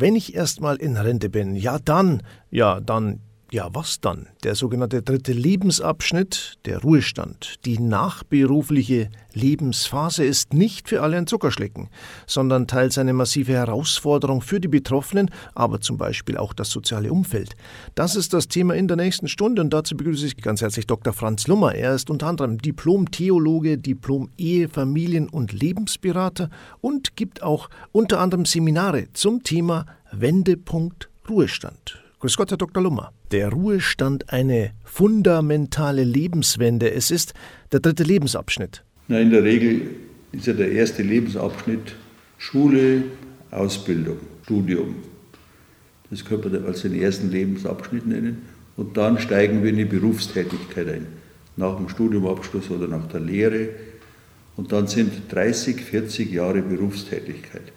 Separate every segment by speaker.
Speaker 1: Wenn ich erstmal in Rente bin, ja dann, ja dann ja, was dann? Der sogenannte dritte Lebensabschnitt, der Ruhestand, die nachberufliche Lebensphase ist nicht für alle ein Zuckerschlecken, sondern teils eine massive Herausforderung für die Betroffenen, aber zum Beispiel auch das soziale Umfeld. Das ist das Thema in der nächsten Stunde und dazu begrüße ich ganz herzlich Dr. Franz Lummer. Er ist unter anderem Diplom-Theologe, Diplom-Ehe-, Familien- und Lebensberater und gibt auch unter anderem Seminare zum Thema Wendepunkt Ruhestand. Grüß Gott, Herr Dr. Lummer. Der Ruhestand eine fundamentale Lebenswende. Es ist der dritte Lebensabschnitt.
Speaker 2: Na, in der Regel ist ja der erste Lebensabschnitt Schule, Ausbildung, Studium. Das könnte man als den ersten Lebensabschnitt nennen. Und dann steigen wir in die Berufstätigkeit ein. Nach dem Studiumabschluss oder nach der Lehre. Und dann sind 30, 40 Jahre Berufstätigkeit,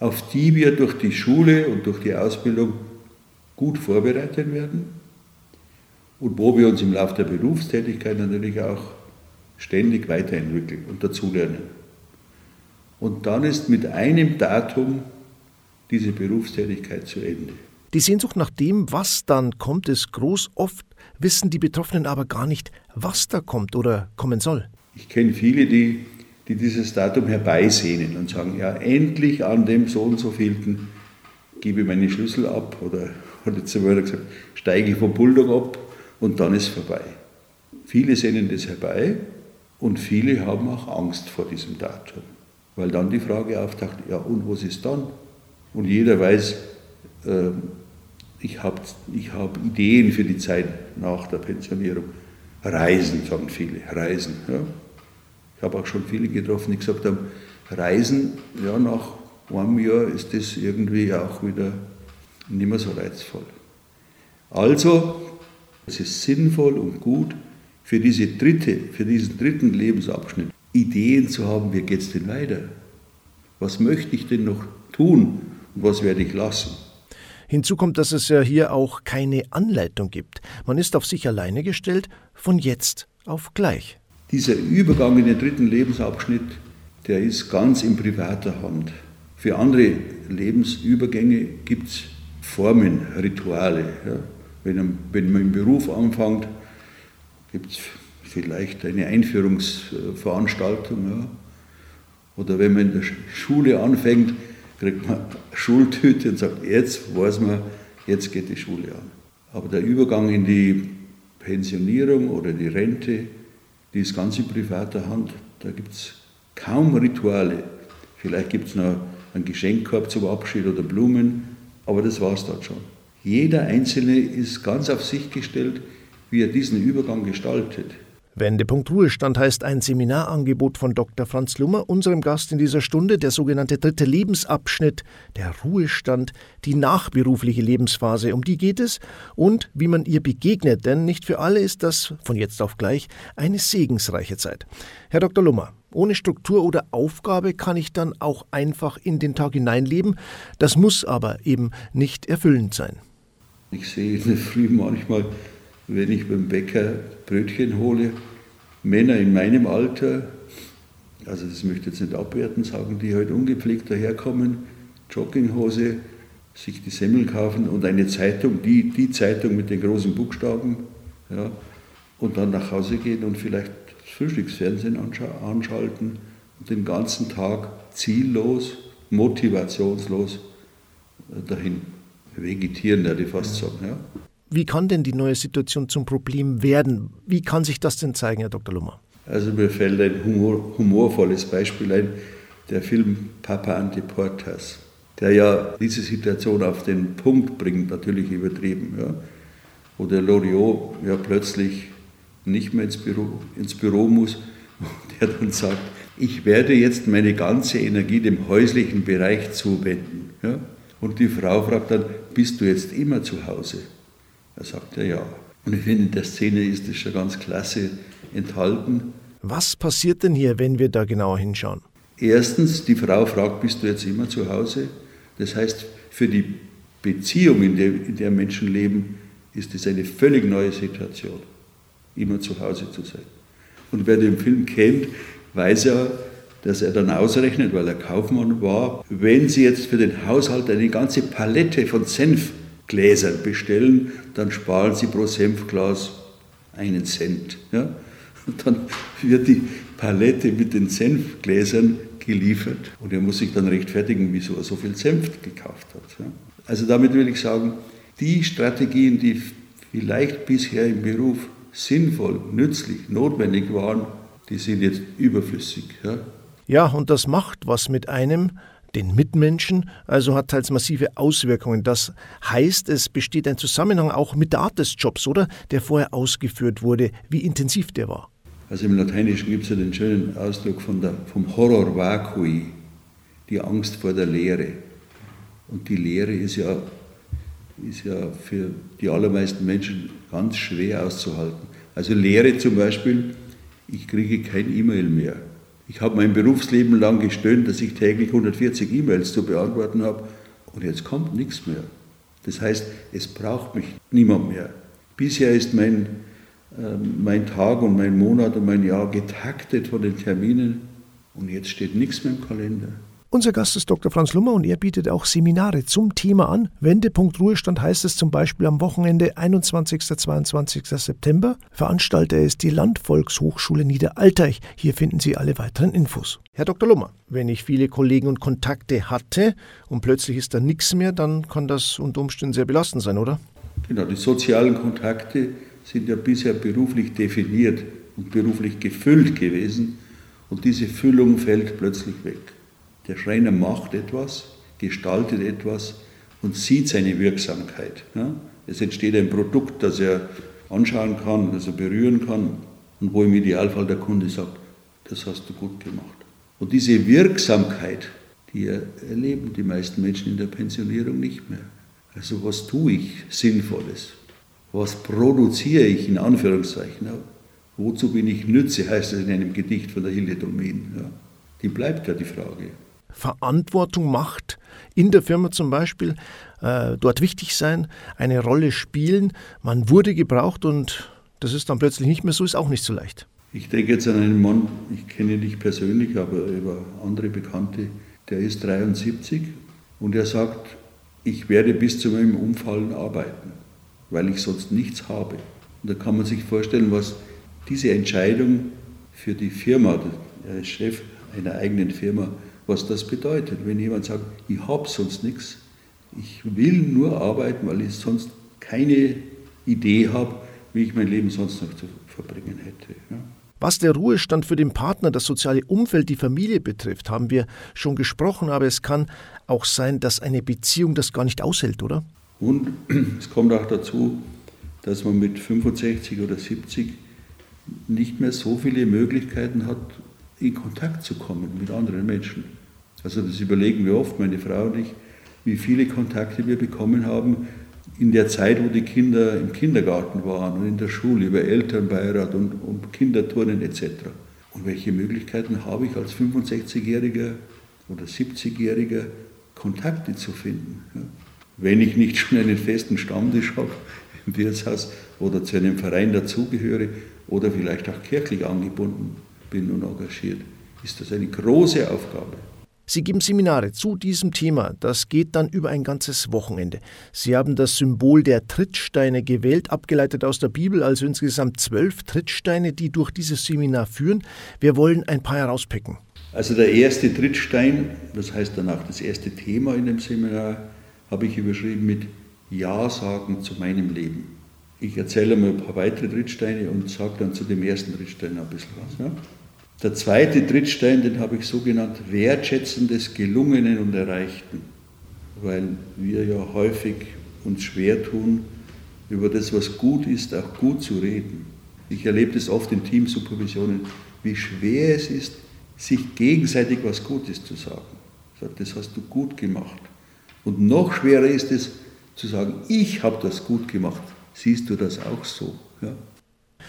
Speaker 2: auf die wir durch die Schule und durch die Ausbildung gut vorbereitet werden und wo wir uns im Laufe der Berufstätigkeit natürlich auch ständig weiterentwickeln und dazulernen. Und dann ist mit einem Datum diese Berufstätigkeit zu Ende.
Speaker 1: Die Sehnsucht nach dem, was dann kommt, ist groß. Oft wissen die Betroffenen aber gar nicht, was da kommt oder kommen soll.
Speaker 2: Ich kenne viele, die, die dieses Datum herbeisehnen und sagen, ja, endlich an dem so und so vielten gebe ich meine Schlüssel ab oder hat jetzt einmal gesagt, steige ich vom Bulldog ab und dann ist vorbei. Viele sehnen das herbei und viele haben auch Angst vor diesem Datum, weil dann die Frage auftaucht, ja und was ist dann? Und jeder weiß, äh, ich habe ich hab Ideen für die Zeit nach der Pensionierung. Reisen, sagen viele, Reisen. Ja. Ich habe auch schon viele getroffen, die gesagt haben, Reisen, ja, nach einem Jahr ist das irgendwie auch wieder nicht mehr so reizvoll. Also, es ist sinnvoll und gut, für, diese dritte, für diesen dritten Lebensabschnitt Ideen zu haben, wie geht es denn weiter? Was möchte ich denn noch tun und was werde ich lassen?
Speaker 1: Hinzu kommt, dass es ja hier auch keine Anleitung gibt. Man ist auf sich alleine gestellt, von jetzt auf gleich.
Speaker 2: Dieser Übergang in den dritten Lebensabschnitt, der ist ganz in privater Hand. Für andere Lebensübergänge gibt es Formen, Rituale. Ja. Wenn, wenn man im Beruf anfängt, gibt es vielleicht eine Einführungsveranstaltung. Ja. Oder wenn man in der Schule anfängt, kriegt man Schultüte und sagt, jetzt weiß man, jetzt geht die Schule an. Aber der Übergang in die Pensionierung oder die Rente, die ist ganz in privater Hand. Da gibt es kaum Rituale. Vielleicht gibt es noch einen Geschenkkorb zum Abschied oder Blumen, aber das war es dort schon. Jeder Einzelne ist ganz auf sich gestellt, wie er diesen Übergang gestaltet.
Speaker 1: Wendepunkt Ruhestand heißt ein Seminarangebot von Dr. Franz Lummer, unserem Gast in dieser Stunde, der sogenannte dritte Lebensabschnitt, der Ruhestand, die nachberufliche Lebensphase, um die geht es und wie man ihr begegnet, denn nicht für alle ist das von jetzt auf gleich eine segensreiche Zeit. Herr Dr. Lummer, ohne Struktur oder Aufgabe kann ich dann auch einfach in den Tag hineinleben. Das muss aber eben nicht erfüllend sein.
Speaker 2: Ich sehe in der Früh manchmal, wenn ich beim Bäcker Brötchen hole, Männer in meinem Alter, also das möchte ich jetzt nicht abwerten sagen, die halt ungepflegt daherkommen, Jogginghose, sich die Semmel kaufen und eine Zeitung, die, die Zeitung mit den großen Buchstaben, ja, und dann nach Hause gehen und vielleicht Frühstücksfernsehen anschalten und den ganzen Tag ziellos, motivationslos äh, dahin vegetieren, würde ich fast sagen. Ja.
Speaker 1: Wie kann denn die neue Situation zum Problem werden? Wie kann sich das denn zeigen, Herr Dr. Lummer?
Speaker 2: Also mir fällt ein humor, humorvolles Beispiel ein, der Film Papa Antiportas, der ja diese Situation auf den Punkt bringt, natürlich übertrieben. Ja. Wo der Loriot ja plötzlich nicht mehr ins Büro, ins Büro muss, der dann sagt, ich werde jetzt meine ganze Energie dem häuslichen Bereich zuwenden. Ja? Und die Frau fragt dann, bist du jetzt immer zu Hause? Er sagt ja, ja. Und ich finde, in der Szene ist das schon ganz klasse enthalten.
Speaker 1: Was passiert denn hier, wenn wir da genauer hinschauen?
Speaker 2: Erstens, die Frau fragt, bist du jetzt immer zu Hause? Das heißt, für die Beziehung, in der, in der Menschen leben, ist es eine völlig neue Situation immer zu Hause zu sein. Und wer den Film kennt, weiß ja, dass er dann ausrechnet, weil er Kaufmann war, wenn Sie jetzt für den Haushalt eine ganze Palette von Senfgläsern bestellen, dann sparen Sie pro Senfglas einen Cent. Ja? Und dann wird die Palette mit den Senfgläsern geliefert und er muss sich dann rechtfertigen, wieso er so viel Senf gekauft hat. Ja? Also damit will ich sagen, die Strategien, die vielleicht bisher im Beruf sinnvoll, nützlich, notwendig waren, die sind jetzt überflüssig. Ja?
Speaker 1: Ja, und das macht was mit einem, den Mitmenschen, also hat teils massive Auswirkungen. Das heißt, es besteht ein Zusammenhang auch mit der Art des Jobs, oder? Der vorher ausgeführt wurde, wie intensiv der war.
Speaker 2: Also im Lateinischen gibt es ja den schönen Ausdruck von der, vom Horror vacui, die Angst vor der Leere. Und die Leere ist ja, ist ja für die allermeisten Menschen ganz schwer auszuhalten. Also Leere zum Beispiel, ich kriege kein E-Mail mehr. Ich habe mein Berufsleben lang gestöhnt, dass ich täglich 140 E-Mails zu beantworten habe und jetzt kommt nichts mehr. Das heißt, es braucht mich niemand mehr. Bisher ist mein, äh, mein Tag und mein Monat und mein Jahr getaktet von den Terminen und jetzt steht nichts mehr im Kalender.
Speaker 1: Unser Gast ist Dr. Franz Lummer und er bietet auch Seminare zum Thema an. Wendepunkt Ruhestand heißt es zum Beispiel am Wochenende 21. 22. September. Veranstalter ist die Landvolkshochschule Niederalteich. Hier finden Sie alle weiteren Infos. Herr Dr. Lummer, wenn ich viele Kollegen und Kontakte hatte und plötzlich ist da nichts mehr, dann kann das unter Umständen sehr belastend sein, oder?
Speaker 2: Genau, die sozialen Kontakte sind ja bisher beruflich definiert und beruflich gefüllt gewesen und diese Füllung fällt plötzlich weg. Der Schreiner macht etwas, gestaltet etwas und sieht seine Wirksamkeit. Es entsteht ein Produkt, das er anschauen kann, das er berühren kann und wo im Idealfall der Kunde sagt, das hast du gut gemacht. Und diese Wirksamkeit, die erleben die meisten Menschen in der Pensionierung nicht mehr. Also was tue ich Sinnvolles? Was produziere ich in Anführungszeichen? Ja? Wozu bin ich Nütze, heißt es in einem Gedicht von der Hilde Domin. Ja? Die bleibt ja die Frage.
Speaker 1: Verantwortung macht, in der Firma zum Beispiel, äh, dort wichtig sein, eine Rolle spielen. Man wurde gebraucht und das ist dann plötzlich nicht mehr so, ist auch nicht so leicht.
Speaker 2: Ich denke jetzt an einen Mann, ich kenne ihn nicht persönlich, aber über andere Bekannte, der ist 73 und er sagt, ich werde bis zu meinem Umfallen arbeiten, weil ich sonst nichts habe. Und da kann man sich vorstellen, was diese Entscheidung für die Firma, der Chef einer eigenen Firma, was das bedeutet. Wenn jemand sagt, ich habe sonst nichts, ich will nur arbeiten, weil ich sonst keine Idee habe, wie ich mein Leben sonst noch zu verbringen hätte. Ja.
Speaker 1: Was der Ruhestand für den Partner, das soziale Umfeld, die Familie betrifft, haben wir schon gesprochen, aber es kann auch sein, dass eine Beziehung das gar nicht aushält, oder?
Speaker 2: Und es kommt auch dazu, dass man mit 65 oder 70 nicht mehr so viele Möglichkeiten hat, in Kontakt zu kommen mit anderen Menschen. Also das überlegen wir oft, meine Frau und ich, wie viele Kontakte wir bekommen haben in der Zeit, wo die Kinder im Kindergarten waren und in der Schule über Elternbeirat und, und Kinderturnen etc. Und welche Möglichkeiten habe ich als 65-Jähriger oder 70-Jähriger Kontakte zu finden? Wenn ich nicht schon einen festen Stammtisch habe im Wirtshaus oder zu einem Verein dazugehöre oder vielleicht auch kirchlich angebunden bin und engagiert, ist das eine große Aufgabe.
Speaker 1: Sie geben Seminare zu diesem Thema. Das geht dann über ein ganzes Wochenende. Sie haben das Symbol der Trittsteine gewählt, abgeleitet aus der Bibel, also insgesamt zwölf Trittsteine, die durch dieses Seminar führen. Wir wollen ein paar herauspicken.
Speaker 2: Also der erste Trittstein, das heißt danach das erste Thema in dem Seminar, habe ich überschrieben mit Ja sagen zu meinem Leben. Ich erzähle mal ein paar weitere Trittsteine und sage dann zu dem ersten Trittstein ein bisschen was. Ja? Der zweite Trittstein, den habe ich so genannt, Wertschätzen des Gelungenen und Erreichten, weil wir ja häufig uns schwer tun, über das, was gut ist, auch gut zu reden. Ich erlebe das oft in Teamsupervisionen, wie schwer es ist, sich gegenseitig was Gutes zu sagen. Ich das hast du gut gemacht. Und noch schwerer ist es, zu sagen, ich habe das gut gemacht. Siehst du das auch so? Ja?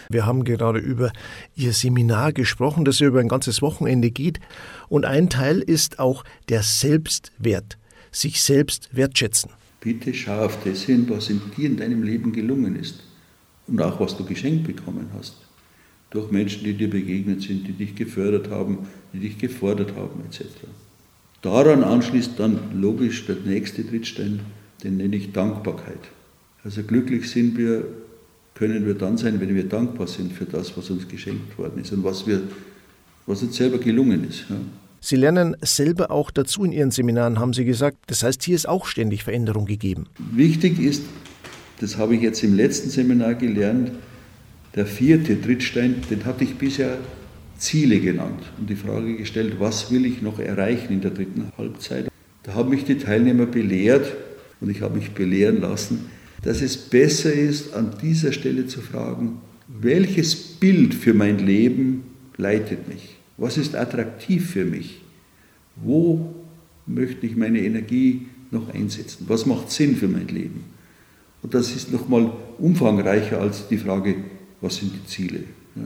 Speaker 1: Wir haben gerade über Ihr Seminar gesprochen, das über ein ganzes Wochenende geht. Und ein Teil ist auch der Selbstwert, sich selbst wertschätzen.
Speaker 2: Bitte schau auf das hin, was in dir in deinem Leben gelungen ist und auch was du geschenkt bekommen hast. Durch Menschen, die dir begegnet sind, die dich gefördert haben, die dich gefordert haben etc. Daran anschließt dann logisch der nächste Trittstein, den nenne ich Dankbarkeit. Also glücklich sind wir, können wir dann sein, wenn wir dankbar sind für das, was uns geschenkt worden ist und was, wir, was uns selber gelungen ist. Ja.
Speaker 1: Sie lernen selber auch dazu in Ihren Seminaren, haben Sie gesagt. Das heißt, hier ist auch ständig Veränderung gegeben.
Speaker 2: Wichtig ist, das habe ich jetzt im letzten Seminar gelernt, der vierte Trittstein, den hatte ich bisher Ziele genannt und die Frage gestellt, was will ich noch erreichen in der dritten Halbzeit. Da haben mich die Teilnehmer belehrt und ich habe mich belehren lassen, dass es besser ist, an dieser Stelle zu fragen, welches Bild für mein Leben leitet mich? Was ist attraktiv für mich? Wo möchte ich meine Energie noch einsetzen? Was macht Sinn für mein Leben? Und das ist nochmal umfangreicher als die Frage, was sind die Ziele? Ja.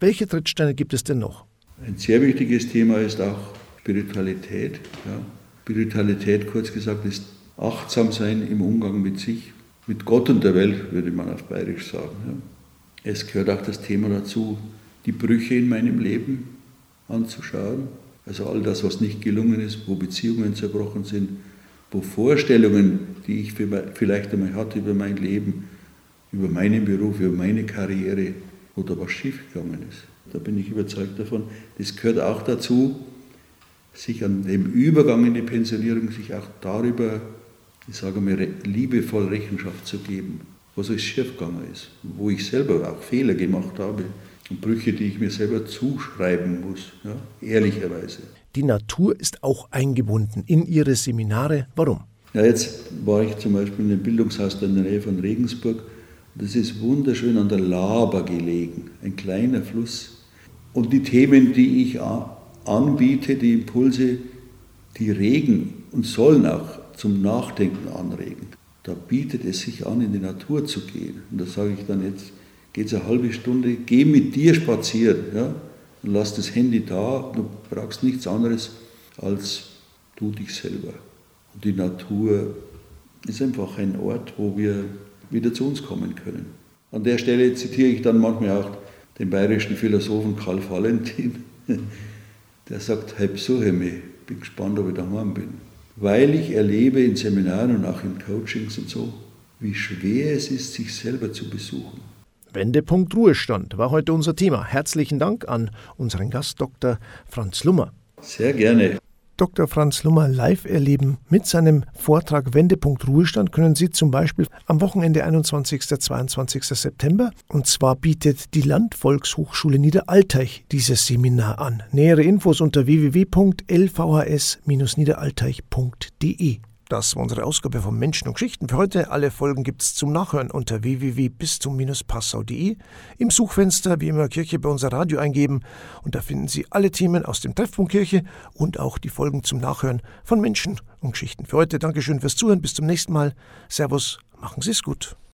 Speaker 1: Welche Trittsteine gibt es denn noch?
Speaker 2: Ein sehr wichtiges Thema ist auch Spiritualität. Ja. Spiritualität, kurz gesagt, ist achtsam sein im Umgang mit sich, mit Gott und der Welt, würde man auf Bayerisch sagen. Ja. Es gehört auch das Thema dazu, die Brüche in meinem Leben anzuschauen. Also all das, was nicht gelungen ist, wo Beziehungen zerbrochen sind, wo Vorstellungen, die ich vielleicht einmal hatte über mein Leben, über meinen Beruf, über meine Karriere oder was schiefgegangen ist. Da bin ich überzeugt davon. Das gehört auch dazu, sich an dem Übergang in die Pensionierung, sich auch darüber, ich sage mal, liebevoll Rechenschaft zu geben, was alles schiefgegangen ist, wo ich selber auch Fehler gemacht habe und Brüche, die ich mir selber zuschreiben muss, ja, ehrlicherweise.
Speaker 1: Die Natur ist auch eingebunden in Ihre Seminare. Warum?
Speaker 2: Ja, jetzt war ich zum Beispiel in einem Bildungshaus in der Nähe von Regensburg das ist wunderschön an der Laber gelegen, ein kleiner Fluss. Und die Themen, die ich anbiete, die Impulse, die regen und sollen auch zum Nachdenken anregen. Da bietet es sich an, in die Natur zu gehen. Und da sage ich dann jetzt, geht es eine halbe Stunde, geh mit dir spazieren ja? und lass das Handy da. Du brauchst nichts anderes als du dich selber. Und die Natur ist einfach ein Ort, wo wir wieder zu uns kommen können. An der Stelle zitiere ich dann manchmal auch den bayerischen Philosophen Karl Valentin, der sagt, halb so, mich, bin gespannt, ob ich daheim bin. Weil ich erlebe in Seminaren und auch in Coachings und so, wie schwer es ist, sich selber zu besuchen.
Speaker 1: Wendepunkt Ruhestand war heute unser Thema. Herzlichen Dank an unseren Gast Dr. Franz Lummer.
Speaker 2: Sehr gerne.
Speaker 1: Dr. Franz Lummer live erleben. Mit seinem Vortrag Wendepunkt Ruhestand können Sie zum Beispiel am Wochenende 21. 22. September und zwar bietet die Landvolkshochschule Niederalteich dieses Seminar an. Nähere Infos unter www.lvhs-niederalteich.de. Das war unsere Ausgabe von Menschen und Geschichten für heute. Alle Folgen gibt es zum Nachhören unter www.bistum-passau.de. Im Suchfenster wie immer Kirche bei unser Radio eingeben und da finden Sie alle Themen aus dem Treffpunkt Kirche und auch die Folgen zum Nachhören von Menschen und Geschichten. Für heute Dankeschön fürs Zuhören. Bis zum nächsten Mal. Servus, machen Sie es gut.